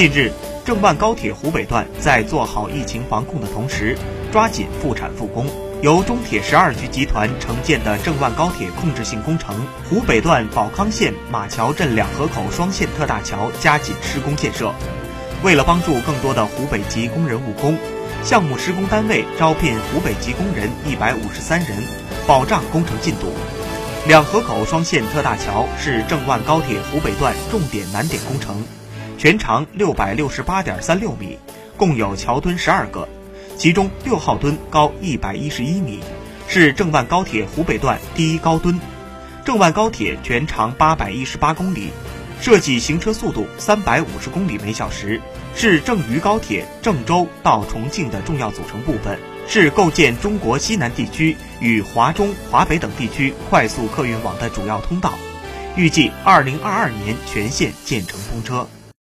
近日，郑万高铁湖北段在做好疫情防控的同时，抓紧复产复工。由中铁十二局集团承建的郑万高铁控制性工程湖北段保康县马桥镇两河口双线特大桥加紧施工建设。为了帮助更多的湖北籍工人务工，项目施工单位招聘湖北籍工人一百五十三人，保障工程进度。两河口双线特大桥是郑万高铁湖北段重点难点工程，全长六百六十八点三六米，共有桥墩十二个。其中六号墩高一百一十一米，是郑万高铁湖北段第一高墩。郑万高铁全长八百一十八公里，设计行车速度三百五十公里每小时，是郑渝高铁郑州到重庆的重要组成部分，是构建中国西南地区与华中、华北等地区快速客运网的主要通道。预计二零二二年全线建成通车。